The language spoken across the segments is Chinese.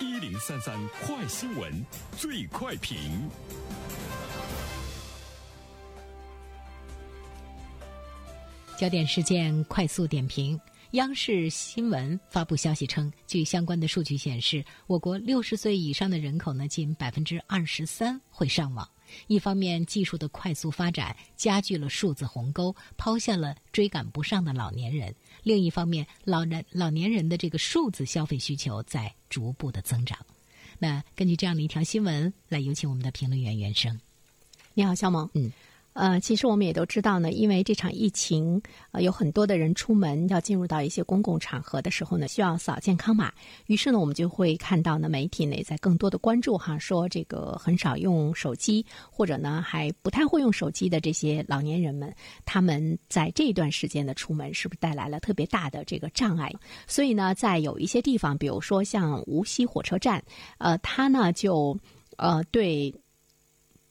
一零三三快新闻，最快评。焦点事件快速点评。央视新闻发布消息称，据相关的数据显示，我国六十岁以上的人口呢，近百分之二十三会上网。一方面，技术的快速发展加剧了数字鸿沟，抛下了追赶不上的老年人；另一方面，老人老年人的这个数字消费需求在逐步的增长。那根据这样的一条新闻，来有请我们的评论员袁生。你好，肖萌。嗯。呃，其实我们也都知道呢，因为这场疫情，呃，有很多的人出门要进入到一些公共场合的时候呢，需要扫健康码。于是呢，我们就会看到呢，媒体呢在更多的关注哈，说这个很少用手机或者呢还不太会用手机的这些老年人们，他们在这段时间的出门是不是带来了特别大的这个障碍？所以呢，在有一些地方，比如说像无锡火车站，呃，他呢就呃对。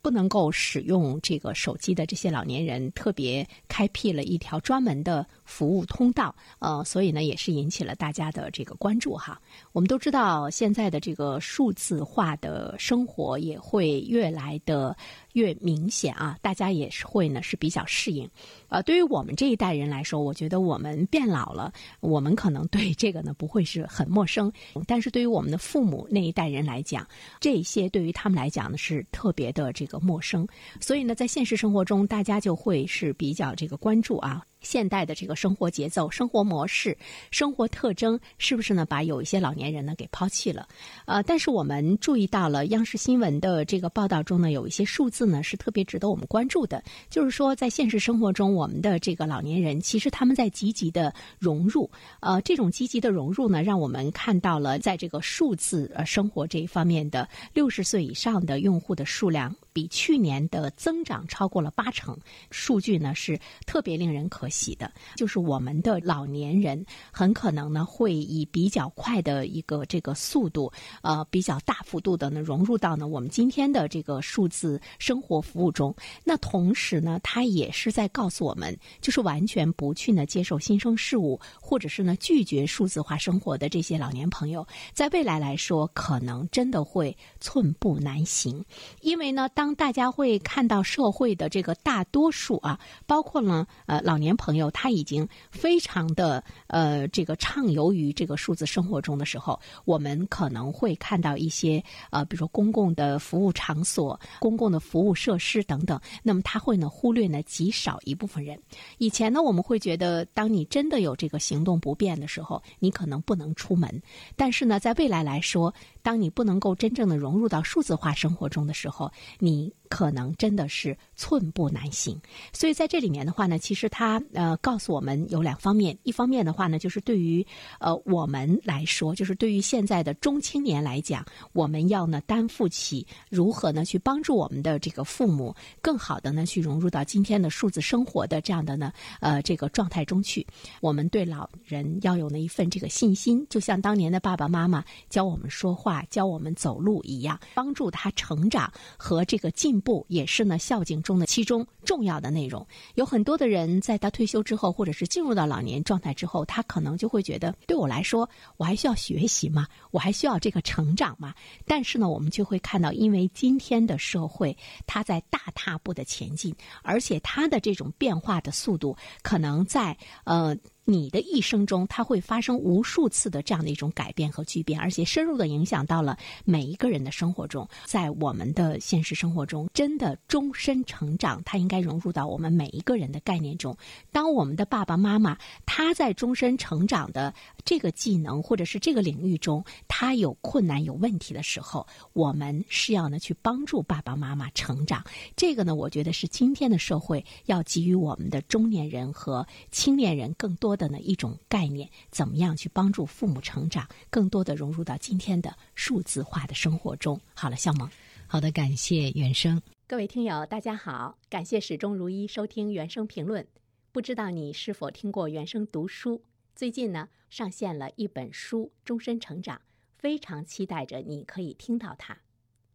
不能够使用这个手机的这些老年人，特别开辟了一条专门的服务通道，呃，所以呢，也是引起了大家的这个关注哈。我们都知道，现在的这个数字化的生活也会越来的。越明显啊，大家也是会呢是比较适应。呃，对于我们这一代人来说，我觉得我们变老了，我们可能对这个呢不会是很陌生。但是对于我们的父母那一代人来讲，这些对于他们来讲呢是特别的这个陌生。所以呢，在现实生活中，大家就会是比较这个关注啊。现代的这个生活节奏、生活模式、生活特征，是不是呢？把有一些老年人呢给抛弃了？呃，但是我们注意到了央视新闻的这个报道中呢，有一些数字呢是特别值得我们关注的。就是说，在现实生活中，我们的这个老年人其实他们在积极的融入。呃，这种积极的融入呢，让我们看到了在这个数字呃生活这一方面的六十岁以上的用户的数量。比去年的增长超过了八成，数据呢是特别令人可喜的。就是我们的老年人很可能呢会以比较快的一个这个速度，呃，比较大幅度的呢融入到呢我们今天的这个数字生活服务中。那同时呢，它也是在告诉我们，就是完全不去呢接受新生事物，或者是呢拒绝数字化生活的这些老年朋友，在未来来说，可能真的会寸步难行，因为呢当。当大家会看到社会的这个大多数啊，包括呢呃老年朋朋友，他已经非常的呃这个畅游于这个数字生活中的时候，我们可能会看到一些呃比如说公共的服务场所、公共的服务设施等等，那么他会呢忽略呢极少一部分人。以前呢我们会觉得，当你真的有这个行动不便的时候，你可能不能出门。但是呢，在未来来说，当你不能够真正的融入到数字化生活中的时候，你。可能真的是寸步难行，所以在这里面的话呢，其实它呃告诉我们有两方面，一方面的话呢，就是对于呃我们来说，就是对于现在的中青年来讲，我们要呢担负起如何呢去帮助我们的这个父母更好的呢去融入到今天的数字生活的这样的呢呃这个状态中去。我们对老人要有那一份这个信心，就像当年的爸爸妈妈教我们说话、教我们走路一样，帮助他成长和这个进。步也是呢，孝敬中的其中重要的内容。有很多的人在他退休之后，或者是进入到老年状态之后，他可能就会觉得，对我来说，我还需要学习吗？我还需要这个成长吗？但是呢，我们就会看到，因为今天的社会，它在大踏步的前进，而且它的这种变化的速度，可能在呃。你的一生中，它会发生无数次的这样的一种改变和巨变，而且深入的影响到了每一个人的生活中。在我们的现实生活中，真的终身成长，它应该融入到我们每一个人的概念中。当我们的爸爸妈妈他在终身成长的这个技能或者是这个领域中，他有困难有问题的时候，我们是要呢去帮助爸爸妈妈成长。这个呢，我觉得是今天的社会要给予我们的中年人和青年人更多。的呢一种概念，怎么样去帮助父母成长，更多的融入到今天的数字化的生活中？好了，向萌，好的，感谢原生。各位听友，大家好，感谢始终如一收听原生评论。不知道你是否听过原生读书？最近呢上线了一本书《终身成长》，非常期待着你可以听到它。《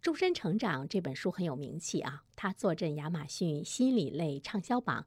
终身成长》这本书很有名气啊，它坐镇亚马逊心理类畅销榜。